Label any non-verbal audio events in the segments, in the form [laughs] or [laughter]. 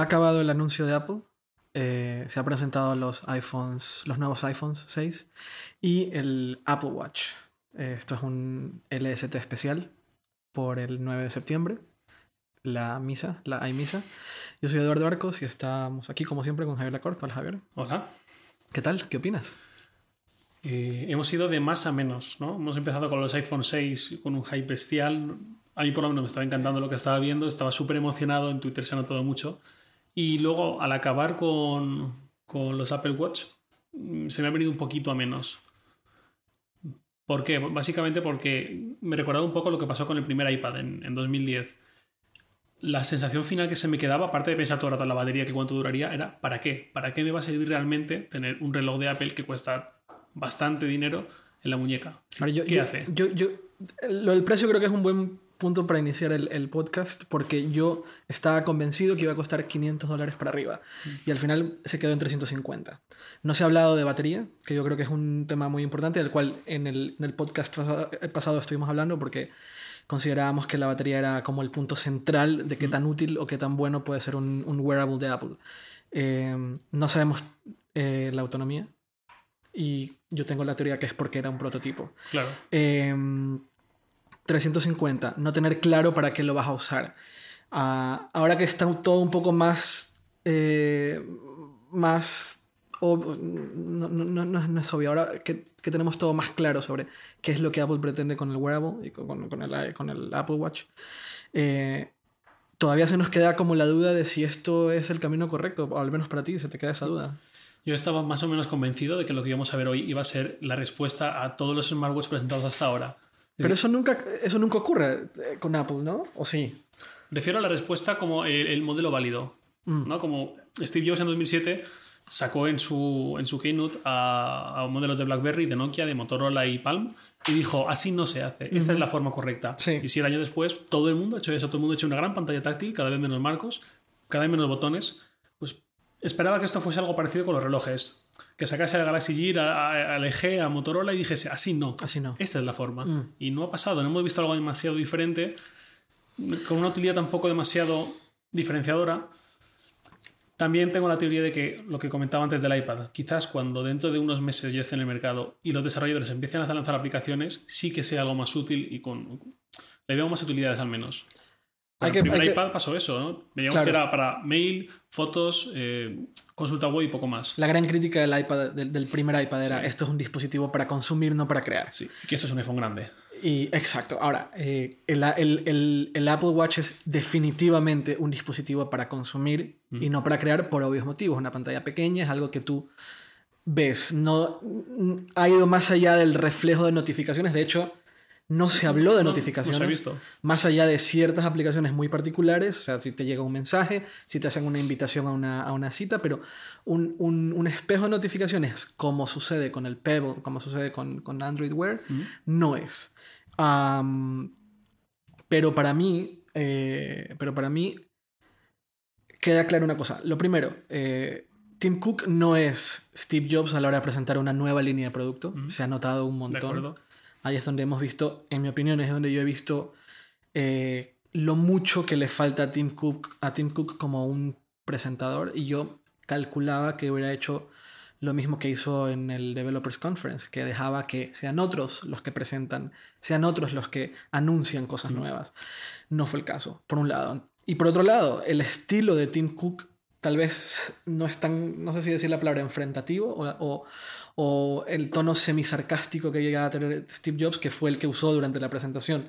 ha acabado el anuncio de Apple. Eh, se han presentado los iPhones, los nuevos iPhones 6 y el Apple Watch. Eh, esto es un LST especial por el 9 de septiembre. La misa, la hay misa. Yo soy Eduardo Arcos y estamos aquí como siempre con Javier Lacorte. Hola Javier. Hola. ¿Qué tal? ¿Qué opinas? Eh, hemos ido de más a menos, ¿no? Hemos empezado con los iPhone 6 con un hype bestial. A mí por lo menos me estaba encantando lo que estaba viendo, estaba súper emocionado, en Twitter se ha notado mucho. Y luego al acabar con, con los Apple Watch, mm, se me ha venido un poquito a menos. ¿Por qué? Básicamente porque me recordaba un poco lo que pasó con el primer iPad en, en 2010 la sensación final que se me quedaba, aparte de pensar todo el rato en la batería que cuánto duraría, era ¿para qué? ¿Para qué me va a servir realmente tener un reloj de Apple que cuesta bastante dinero en la muñeca? ¿Qué hace? Yo, yo, lo del precio creo que es un buen punto para iniciar el, podcast porque yo estaba convencido que iba a costar 500 dólares para arriba y al final se quedó en 350. No se ha hablado de batería, que yo creo que es un tema muy importante, del cual en el, en el podcast pasado estuvimos hablando porque considerábamos que la batería era como el punto central de qué tan útil o qué tan bueno puede ser un, wearable de Apple. Eh, no sabemos eh, la autonomía y yo tengo la teoría que es porque era un prototipo. Claro. 350, eh, no tener claro para qué lo vas a usar. Ah, ahora que está todo un poco más, más no, no, no, es obvio. Ahora que, que, tenemos todo más claro sobre qué es lo que Apple pretende con el wearable y con, con, el, con el, Apple Watch, eh, todavía se nos queda como la duda de si esto es el camino correcto, o al menos para ti se te queda esa duda. Yo estaba más o menos convencido de que lo que íbamos a ver hoy iba a ser la respuesta a todos los smartwatches presentados hasta ahora. Pero eso nunca, eso nunca ocurre eh, con Apple, ¿no? ¿O sí? Refiero a la respuesta como el, modelo válido. Mm. ¿no? Como Steve Jobs en 2007 sacó en su, en su keynote a, modelos de BlackBerry, de Nokia, de Motorola y Palm y dijo, así no se hace, esta es la forma correcta. Y si el año después todo el mundo ha hecho eso, todo el mundo ha hecho una gran pantalla táctil, cada vez menos marcos, cada vez menos botones, pues esperaba que esto fuese algo parecido con los relojes. Que sacase al Galaxy Gear, al EG, a Motorola y dijese, así no. Así no. Esta es la forma. Mm. Y no ha pasado, no hemos visto algo demasiado diferente, con una utilidad tampoco demasiado diferenciadora. También tengo la teoría de que lo que comentaba antes del iPad, quizás cuando dentro de unos meses ya esté en el mercado y los desarrolladores empiecen a lanzar aplicaciones, sí que sea algo más útil y con le veo más utilidades al menos. El primer iPad pasó eso, ¿no? Veíamos que era para mail, fotos, eh, consulta web y poco más. La gran crítica del iPad, del, primer iPad era esto es un dispositivo para consumir, no para crear. Sí, que esto es un iPhone grande. Y, exacto. Ahora, eh, el, Apple Watch es definitivamente un dispositivo para consumir y no para crear por obvios motivos. Una pantalla pequeña es algo que tú ves. No ha ido más allá del reflejo de notificaciones. De hecho, no se habló de notificaciones. visto. Más allá de ciertas aplicaciones muy particulares, o sea, si te llega un mensaje, si te hacen una invitación a una, cita, pero un, espejo de notificaciones, como sucede con el Pebble, como sucede con, Android Wear, no es pero para mí, eh, pero para mí queda claro una cosa. Lo primero, eh, Tim Cook no es Steve Jobs a la hora de presentar una nueva línea de producto. Se ha notado un montón. Ahí es donde hemos visto, en mi opinión, es donde yo he visto eh, lo mucho que le falta a Tim Cook, a Tim Cook como un presentador. Y yo calculaba que hubiera hecho lo mismo que hizo en el Developers Conference, que dejaba que sean otros los que presentan, sean otros los que anuncian cosas nuevas. No fue el caso, por un lado. Y por otro lado, el estilo de Tim Cook tal vez no es tan, no sé si decir la palabra enfrentativo o, o, el tono semisarcástico que llegaba a tener Steve Jobs, que fue el que usó durante la presentación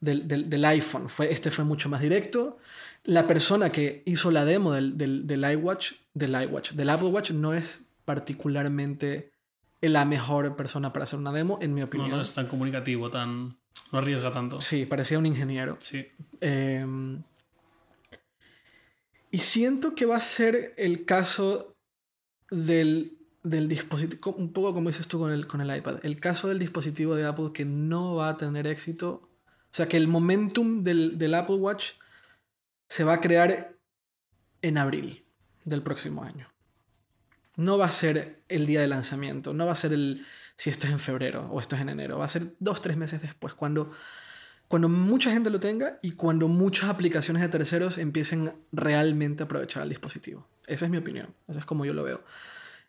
del, del, iPhone. Fue, este fue mucho más directo. La persona que hizo la demo del, del, del iWatch, del iWatch, del Apple Watch, no es particularmente la mejor persona para hacer una demo, en mi opinión. No, es tan comunicativo, tan. No arriesga tanto. Sí, parecía un ingeniero. Sí. Em, y siento que va a ser el caso del, dispositivo, un poco como dices tú con el, con el iPad, el caso del dispositivo de Apple que no va a tener éxito. O sea, que el momentum del, del Apple Watch se va a crear en abril del próximo año no va a ser el día de lanzamiento, no va a ser el si esto es en febrero o esto es en enero, va a ser dos, tres meses después, cuando, cuando mucha gente lo tenga y cuando muchas aplicaciones de terceros empiecen realmente a aprovechar el dispositivo. Esa es mi opinión, esa es como yo lo veo.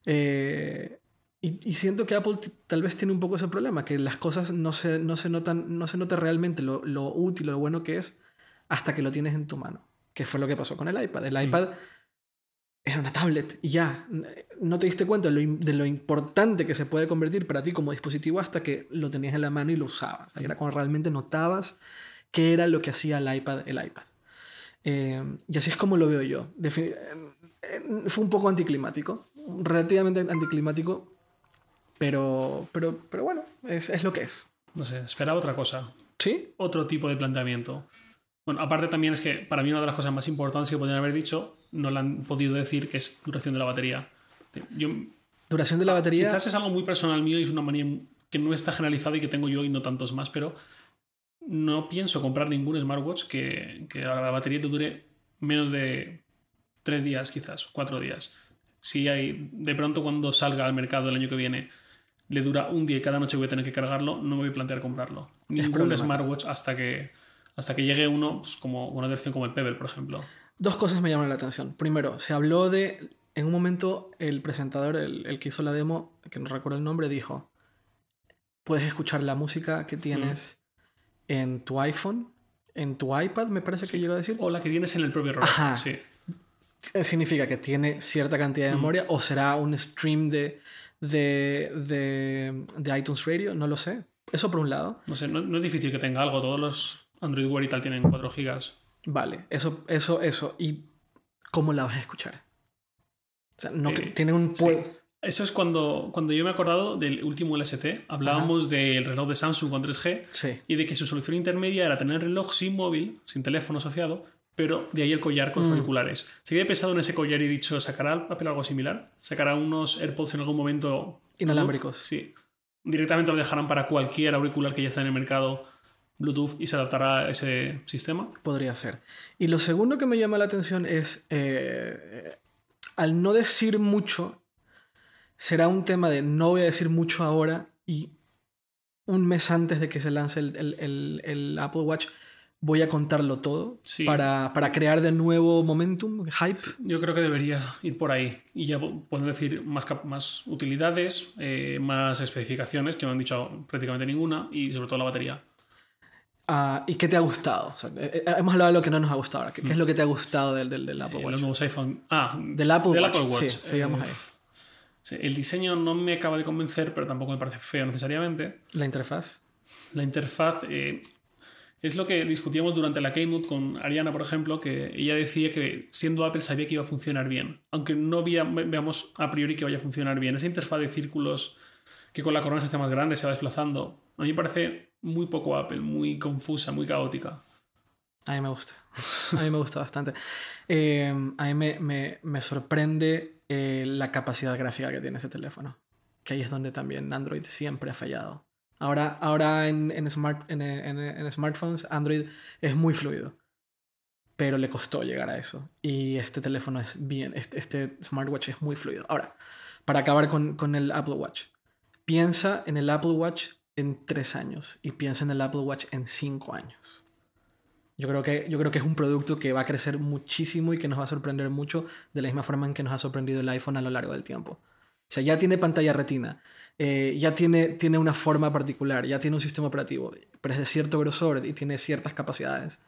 Eh, y, siento que Apple tal vez tiene un poco ese problema, que las cosas no se, no se notan, no se nota realmente lo, lo útil, lo bueno que es, hasta que lo tienes en tu mano, que fue lo que pasó con el iPad. El iPad era una tablet y ya, no te diste cuenta de lo, importante que se puede convertir para ti como dispositivo hasta que lo tenías en la mano y lo usabas. era cuando realmente notabas qué era lo que hacía el iPad el iPad. Eh, y así es como lo veo yo. Eh, fue un poco anticlimático, relativamente anticlimático, pero, pero, pero bueno, es, es lo que es. No sé, esperaba otra cosa. ¿Sí? Otro tipo de planteamiento. Bueno, aparte también es que para mí una de las cosas más importantes que podrían haber dicho no la han podido decir, que es duración de la batería. Yo, duración de la batería. Quizás es algo muy personal mío y es una manía que no está generalizada y que tengo yo y no tantos más, pero no pienso comprar ningún smartwatch que, que la batería no dure menos de tres días, quizás, cuatro días. Si hay, de pronto cuando salga al mercado el año que viene, le dura un día y cada noche voy a tener que cargarlo, no me voy a plantear comprarlo. Ningún smartwatch hasta que, hasta que llegue uno, pues, como una versión como el Pebble, por ejemplo. Dos cosas me llaman la atención. Primero, se habló de, en un momento, el presentador, el, que hizo la demo, que no recuerdo el nombre, dijo, puedes escuchar la música que tienes en tu iPhone, en tu iPad, me parece que llegó a decir. O la que tienes en el propio reloj. Ajá. Sí. Eh, significa que tiene cierta cantidad de memoria o será un stream de, de, de, de, iTunes Radio, no lo sé. Eso por un lado. No sé, no, no, es difícil que tenga algo. Todos los Android Wear y tal tienen 4 gigas. Vale, eso, eso, eso. ¿Y cómo la vas a escuchar? O sea, no, eh, tiene un... Eso es cuando, cuando yo me he acordado del último LST. Hablábamos del reloj de Samsung con 3G y de que su solución intermedia era tener el reloj sin móvil, sin teléfono asociado, pero de ahí el collar con mm. auriculares. Si había pensado en ese collar y dicho, ¿sacará papel algo similar? ¿Sacará unos AirPods en algún momento? Inalámbricos. sí. Directamente lo dejarán para cualquier auricular que ya está en el mercado Bluetooth y se adaptará a ese sistema. Podría ser. Y lo segundo que me llama la atención es, eh, al no decir mucho, será un tema de no voy a decir mucho ahora y un mes antes de que se lance el, Apple Watch voy a contarlo todo para, crear de nuevo momentum, hype. Yo creo que debería ir por ahí y ya pueden decir más, más utilidades, eh, más especificaciones, que no han dicho prácticamente ninguna, y sobre todo la batería. Ah, ¿Y qué te ha gustado? Eh, eh, hemos hablado de lo que no nos ha gustado ahora. ¿Qué, es lo que te ha gustado del, del, Apple Watch? los nuevos iPhone. Ah, del Apple Watch. Sí, sigamos ahí. el diseño no me acaba de convencer, pero tampoco me parece feo necesariamente. ¿La interfaz? La interfaz eh, es lo que discutíamos durante la Keynote con Ariana, por ejemplo, que ella decía que siendo Apple sabía que iba a funcionar bien, aunque no veamos a priori que vaya a funcionar bien. Esa interfaz de círculos que con la corona se hace más grande, se va desplazando, a mí me parece muy poco Apple, muy confusa, muy caótica. A mí me gusta. A mí me gusta bastante. Eh, a mí me, me, sorprende eh, la capacidad gráfica que tiene ese teléfono. Que ahí es donde también Android siempre ha fallado. Ahora, ahora en, en, smart, en, en, smartphones, Android es muy fluido. Pero le costó llegar a eso. Y este teléfono es bien. Este, este smartwatch es muy fluido. Ahora, para acabar con, con el Apple Watch. Piensa en el Apple Watch en tres años y piensa en el Apple Watch en cinco años. Yo creo, que, yo creo que es un producto que va a crecer muchísimo y que nos va a sorprender mucho de la misma forma en que nos ha sorprendido el iPhone a lo largo del tiempo. O sea, ya tiene pantalla retina, eh, ya tiene, tiene una forma particular, ya tiene un sistema operativo, pero es de cierto grosor y tiene ciertas capacidades.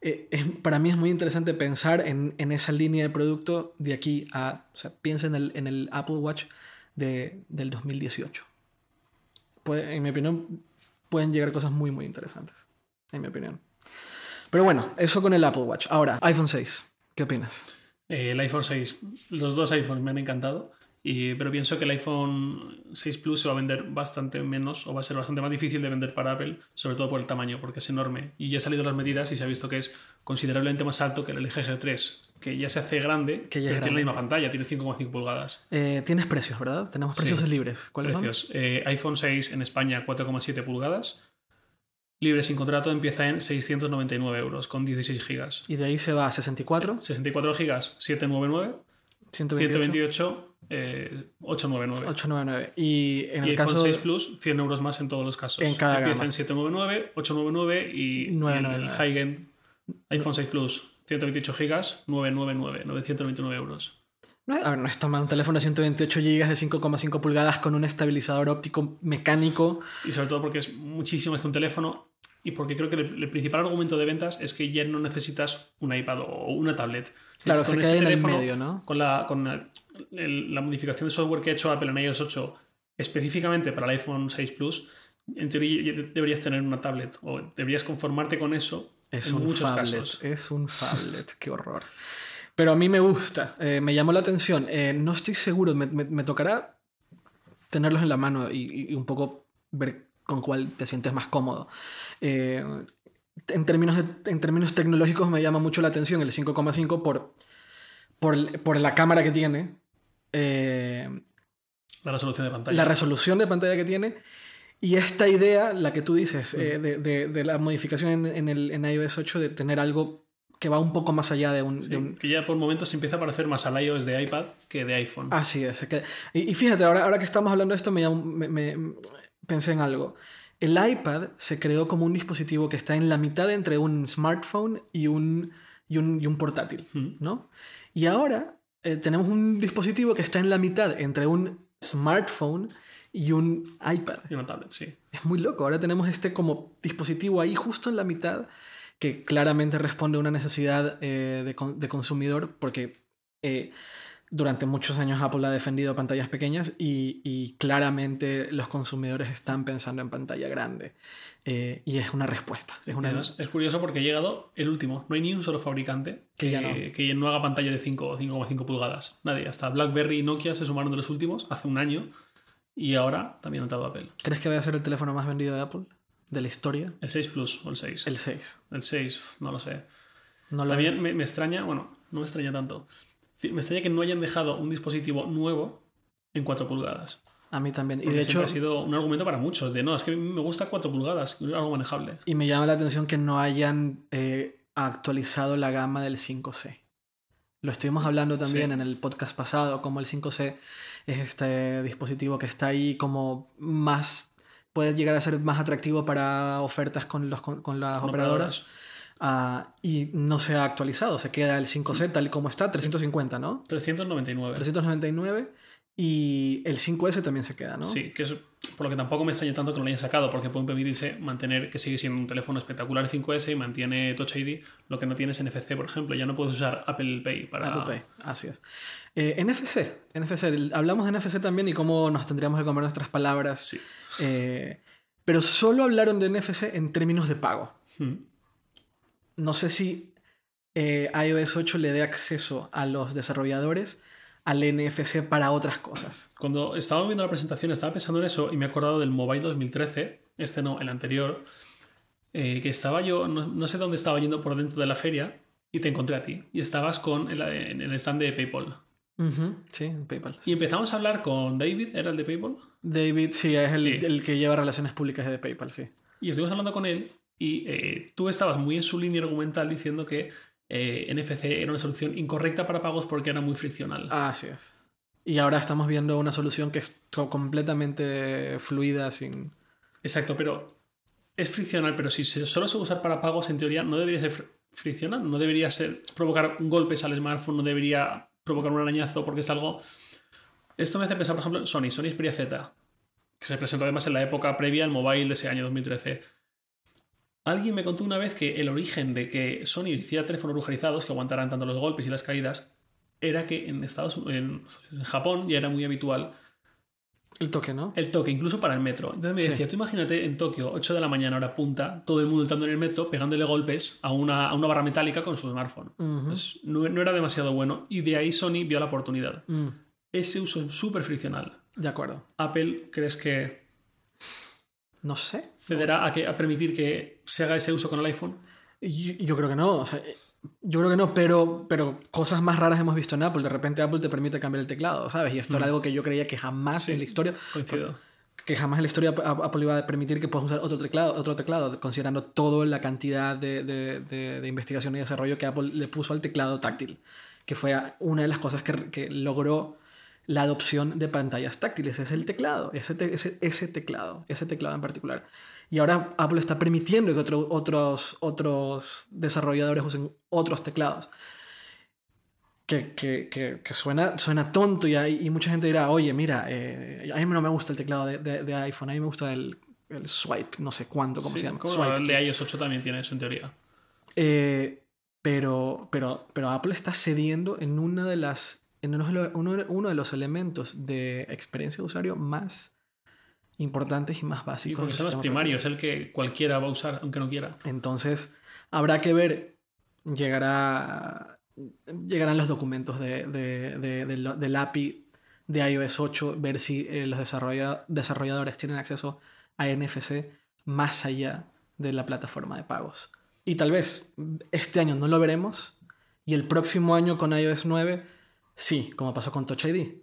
Eh, para mí es muy interesante pensar en, en, esa línea de producto de aquí a... O sea, piensa en el, en el Apple Watch de, del 2018 en mi opinión, pueden llegar cosas muy, muy interesantes. En mi opinión. Pero bueno, eso con el Apple Watch. Ahora, iPhone 6. ¿Qué opinas? Eh, el iPhone 6. Los dos iPhones me han encantado. Y, pero pienso que el iPhone 6 Plus se va a vender bastante menos o va a ser bastante más difícil de vender para Apple, sobre todo por el tamaño, porque es enorme. Y ya han salido las medidas y se ha visto que es considerablemente más alto que el LG G3, que ya se hace grande, que ya pero tiene la misma pantalla, tiene 5,5 pulgadas. Eh, tienes precios, ¿verdad? Tenemos precios libres. ¿Cuáles precios? Eh, iPhone 6 en España 4,7 pulgadas. Libre sin contrato empieza en 699 euros con 16 gigas. ¿Y de ahí se va a 64? 64 gigas, 799. 128, eh, 899. 899. Y en y el iPhone caso 6 Plus, 100 euros más en todos los casos. En cada Empieza gama. en 799, 899 y, y el 999. high-end iPhone 6 Plus, 128 gigas, 999, 929 euros. No, a ver, no está mal un teléfono de 128 GB de 5,5 pulgadas con un estabilizador óptico mecánico. Y sobre todo porque es muchísimo más que un teléfono y porque creo que el, el principal argumento de ventas es que ya no necesitas un iPad o una tablet. Claro, Con se queda en el teléfono, medio, ¿no? Con, la, con la, el- la modificación de software que ha hecho Apple en iOS 8 específicamente para el iPhone 6 Plus, en teoría deberías tener una tablet o deberías conformarte con eso Es en un muchos phablet, casos. es un [laughs] phablet, qué horror. Pero a mí me gusta, eh, me llamó la atención. Eh, no estoy seguro, me, me- me tocará tenerlos en la mano y, y un poco ver con cuál te sientes más cómodo. Eh, en, términos de- en términos tecnológicos me llama mucho la atención el 5,5 por, por, por la cámara que tiene, La resolución de pantalla. la resolución de pantalla que tiene y esta idea, la que tú dices, eh, de, de- de la modificación en, en el, en iOS 8 de tener algo que va un poco más allá de un... de Sí, un- Que ya por momentos se empieza a parecer más al iOS de iPad que de iPhone. Así es. que- y, y fíjate, ahora, ahora que estamos hablando de esto, me, llamó- me- me- pensé en algo. El iPad se creó como un dispositivo que está en la mitad entre un smartphone y un, y un, y un portátil, Mm. ¿no? Y ahora eh, tenemos un dispositivo que está en la mitad entre un smartphone y un iPad. Y una tablet, sí. Es muy loco. Ahora tenemos este como dispositivo ahí justo en la mitad que claramente responde a una necesidad eh, de, de consumidor porque eh, durante muchos años Apple ha defendido pantallas pequeñas y, y claramente los consumidores están pensando en pantalla grande. Eh, y es una respuesta. Es una, además, es curioso porque ha llegado el último. No hay ni un solo fabricante Que que, ya no. que no haga pantalla de 5 o 5,5 pulgadas. Nadie. Hasta BlackBerry y Nokia se sumaron de los últimos hace un año y ahora también ha entrado Apple. ¿Crees que vaya a ser el teléfono más vendido de Apple? De la historia. El 6 Plus o el 6. El 6. El 6, no lo sé. No lo También me, me extraña, bueno, no me extraña tanto. Me extraña que no hayan dejado un dispositivo nuevo en 4 pulgadas. A mí también. Y de hecho, ha sido un argumento para muchos de no, es que me gusta 4 pulgadas, algo manejable. Y me llama la atención que no hayan eh, actualizado la gama del 5C. Lo estuvimos hablando también Sí. en el podcast pasado, como el 5C es este dispositivo que está ahí como más... puede llegar a ser más atractivo para ofertas con, los, con, con las Con operadoras. Ah, y no se ha actualizado, se queda el 5C tal y como está, 350, ¿no? 399. 399 y el 5S también se queda, ¿no? Sí, que es por lo que tampoco me extraña tanto que no lo hayan sacado, porque pueden permitirse mantener que sigue siendo un teléfono espectacular 5S y mantiene Touch ID, lo que no tienes NFC, por ejemplo. Ya no puedes usar Apple Pay para. Apple Pay, así es. Eh, NFC, NFC, el- hablamos de NFC también y cómo nos tendríamos que comer nuestras palabras. Sí. Eh, pero solo hablaron de NFC en términos de pago. Mm. No sé si eh, iOS 8 le dé acceso a los desarrolladores al NFC para otras cosas. Cuando estaba viendo la presentación estaba pensando en eso y me he acordado del Mobile 2013, este no, el anterior, eh, que estaba yo, no, no sé dónde estaba yendo por dentro de la feria y te encontré a ti y estabas con el, en el stand de PayPal. Ujú, sí, PayPal. Y empezamos a hablar con David, ¿era el de PayPal? David, sí, es el, Sí. el que lleva relaciones públicas de PayPal, sí. Y estuvimos hablando con él y eh, tú estabas muy en su línea argumental diciendo que eh, NFC era una solución incorrecta para pagos porque era muy friccional. Así es. Y ahora estamos viendo una solución que es co- completamente fluida, sin... Exacto, pero es friccional, pero si se- solo se usar para pagos, en teoría no debería ser fr- friccional, no debería ser provocar golpes al smartphone, no debería provocar un arañazo, porque es algo... Esto me hace pensar, por ejemplo, en Sony, Sony Xperia Z, que se presentó además en la época previa al mobile de ese año 2013. Alguien me contó una vez que el origen de que Sony hiciera teléfonos brujerizados que aguantaran tanto los golpes y las caídas era que en Estados en, en Japón ya era muy habitual El toque, ¿no? el toque, incluso para el metro. Entonces me Sí. decía, tú imagínate en Tokio, 8 de la mañana, hora punta, todo el mundo entrando en el metro, pegándole golpes a una, a una barra metálica con su smartphone. No era demasiado bueno y de ahí Sony vio la oportunidad. Mm, Ese uso es súper friccional. de acuerdo. Apple, ¿crees que No sé. cederá a, que, a permitir que se haga ese uso con el iPhone? Yo, yo creo que no. o sea, yo creo que no, pero, pero cosas más raras hemos visto en Apple. De repente Apple te permite cambiar el teclado, ¿sabes? Y esto era algo que yo creía que jamás Sí. en la historia, Coincido. que jamás en la historia Apple iba a permitir que puedas usar otro teclado, otro teclado, considerando toda la cantidad de, de- de- de investigación y desarrollo que Apple le puso al teclado táctil. que fue una de las cosas que, que logró la adopción de pantallas táctiles, es el teclado, ese, ese, ese, teclado, ese teclado en particular. Y ahora Apple está permitiendo que otro, otros, otros desarrolladores usen otros teclados. Que, que, que, suena, suena tonto y, hay, y mucha gente dirá, oye, mira, eh, a mí no me gusta el teclado de, de, iPhone, a mí me gusta el, el, swipe, no sé cuánto, cómo se llama. el de iOS 8 también tiene eso en teoría. Eh, pero, pero, pero Apple está cediendo en una de las en uno, de los elementos de experiencia de usuario más importantes y más básicos. Y son los primarios, el que cualquiera va a usar, aunque no quiera. Entonces, habrá que ver, llegará, llegarán los documentos de, del API de iOS 8, ver si eh, los desarrolladores tienen acceso a NFC más allá de la plataforma de pagos. Y tal vez este año no lo veremos y el próximo año con iOS 9 Sí, como pasó con Touch ID,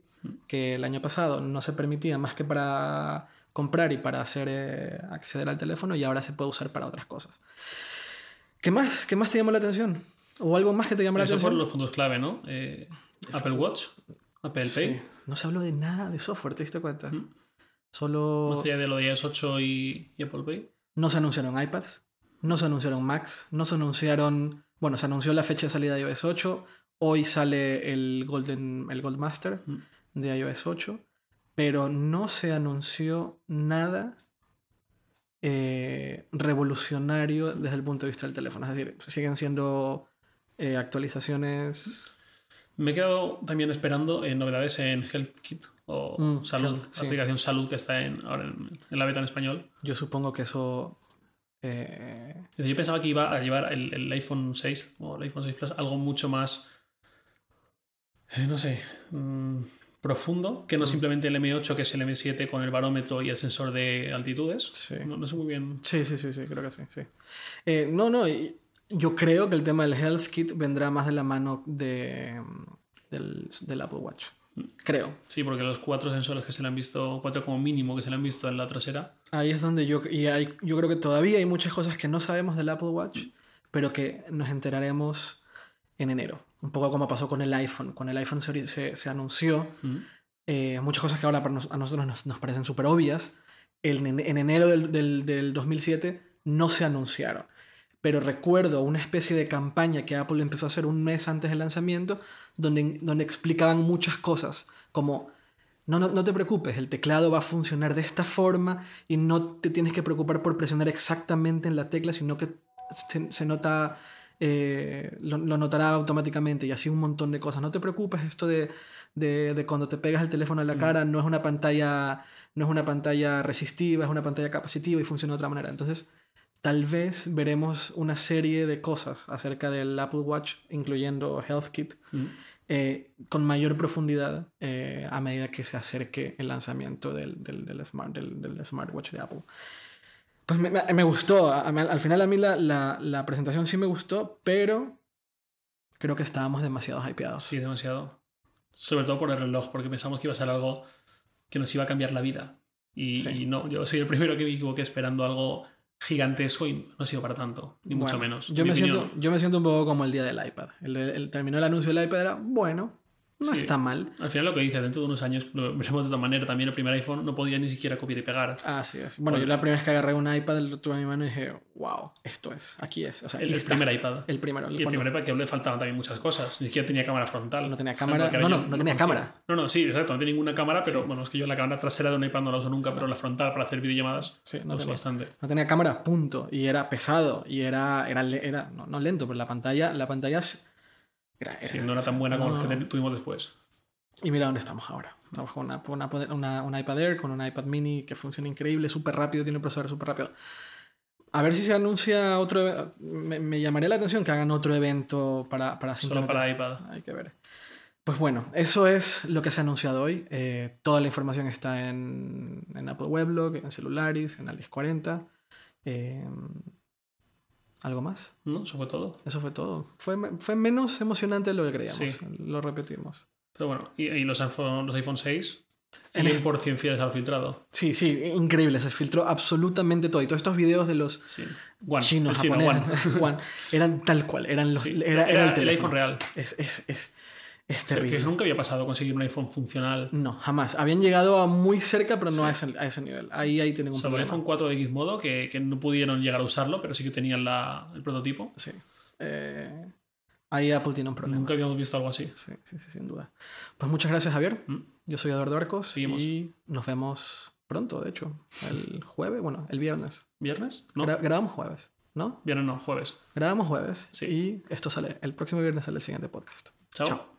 que el año pasado no se permitía más que para comprar y para hacer eh, acceder al teléfono y ahora se puede usar para otras cosas. ¿Qué más? ¿Qué más te llamó la atención? ¿O algo más que te llamó la atención? Esos fueron los puntos clave, ¿no? Eh, Apple Watch, Apple Pay. No se habló de nada de software, ¿te diste cuenta? Solo... Más allá de lo de iOS 8 y, y Apple Pay. No se anunciaron iPads, no se anunciaron Macs, no se anunciaron... Bueno, se anunció la fecha de salida de iOS 8, Hoy sale el Golden, el Goldmaster mm. de iOS 8, pero no se anunció nada eh, revolucionario desde el punto de vista del teléfono. Es decir, siguen siendo eh, actualizaciones. Me he quedado también esperando eh, novedades en HealthKit o mm, Salud, la aplicación Salud que está en, ahora en, la beta en español. Yo supongo que eso. Yo pensaba que iba a llevar el, el, iPhone 6 o el iPhone 6 Plus algo mucho más eh, no sé, mm, profundo, que no mm. simplemente el M8, que es el M7 con el barómetro y el sensor de altitudes. Sí. No, sé muy bien. Sí, sí, sí, sí, creo que sí. sí. Eh, no, no, yo creo que el tema del Health Kit vendrá más de la mano de, del, Apple Watch. Mm. Creo. Sí, porque los cuatro sensores que se le han visto, cuatro como mínimo que se le han visto en la trasera. Ahí es donde yo, y hay, yo creo que todavía hay muchas cosas que no sabemos del Apple Watch, pero que nos enteraremos en enero un poco como pasó con el iPhone. Con el iPhone se, se, anunció eh, muchas cosas que ahora a nosotros nos, parecen súper obvias. En, en, enero del, del, del, 2007 no se anunciaron. Pero recuerdo una especie de campaña que Apple empezó a hacer un mes antes del lanzamiento, donde, donde explicaban muchas cosas, como no, no, no, te preocupes, el teclado va a funcionar de esta forma y no te tienes que preocupar por presionar exactamente en la tecla, sino que se, se nota eh, lo, notará automáticamente y así un montón de cosas. No te preocupes, esto de, de, cuando te pegas el teléfono en la cara no es una pantalla no es una pantalla resistiva, es una pantalla capacitiva y funciona de otra manera. Entonces, tal vez veremos una serie de cosas acerca del Apple Watch, incluyendo HealthKit, eh, con mayor profundidad eh, a medida que se acerque el lanzamiento del, del, del, smart, del smartwatch de Apple. Pues me, gustó. al final a mí la, la, presentación sí me gustó, pero creo que estábamos demasiado hypeados. Sí, demasiado. Sobre todo por el reloj, porque pensamos que iba a ser algo que nos iba a cambiar la vida. Y, no, yo soy el primero que me equivoqué esperando algo gigantesco y no ha sido para tanto, ni mucho menos. Yo me, siento, yo me siento un poco como el día del iPad. El, el, terminó el anuncio del iPad, era bueno, no está mal. Al final lo que dice, dentro de unos años lo veremos de otra manera. También el primer iPhone no podía ni siquiera copiar y pegar. Ah, sí. Bueno, yo la primera vez que agarré un iPad, lo tuve en mi mano y dije, wow, esto es, aquí es. O sea, el, primer iPad. El primero. y el primer iPad que le faltaban también muchas cosas. Ni siquiera tenía cámara frontal. No tenía cámara. no, no, no tenía cámara. No, no, sí, exacto. No tenía ninguna cámara, pero bueno, es que yo la cámara trasera de un iPad no la uso nunca, pero la frontal para hacer videollamadas sí, no uso bastante. No tenía cámara, punto. Y era pesado. Y era, era, era no, no lento, pero la pantalla, la pantalla era, sí, no era tan buena como la que tuvimos después. Y mira dónde estamos ahora. Estamos con una, una, iPad Air, con una iPad mini que funciona increíble, súper rápido, tiene un procesador súper rápido. A ver si se anuncia otro. Me, me, llamaría la atención que hagan otro evento para, para Solo para iPad. Hay que ver. Pues bueno, eso es lo que se ha anunciado hoy. Eh, toda la información está en, en, Apple Weblog, en Celularis, en Alice 40. Eh, ¿Algo más? No, eso fue todo. Eso fue todo. Fue, fue menos emocionante de lo que creíamos. Lo repetimos. Pero bueno, y, los, iPhone, los iPhone 6, 100% fieles al filtrado. Sí, sí, increíble. Se filtró absolutamente todo. Y todos estos videos de los chinos, japoneses, [laughs] eran tal cual. Eran los, era, el, iPhone real. Es, es, es, Es O sea, terrible. que nunca había pasado conseguir un iPhone funcional. No, jamás. Habían llegado a muy cerca, pero no a, ese, a ese nivel. Ahí, ahí tienen un O sea, el iPhone 4 de Gizmodo que, que no pudieron llegar a usarlo, pero sí que tenían la- el prototipo. Sí. Eh, ahí Apple tiene un problema. Nunca habíamos visto algo así. Sí, sí, sí, sin duda. Pues muchas gracias, Javier. Mm. Yo soy Eduardo Arcos Seguimos. y nos vemos pronto, de hecho. El [laughs] jueves, bueno, el viernes. ¿Viernes? No, Gra- grabamos jueves, ¿no? viernes no, jueves. Grabamos jueves Sí. y esto sale, el próximo viernes sale el siguiente podcast. Chao. Chao.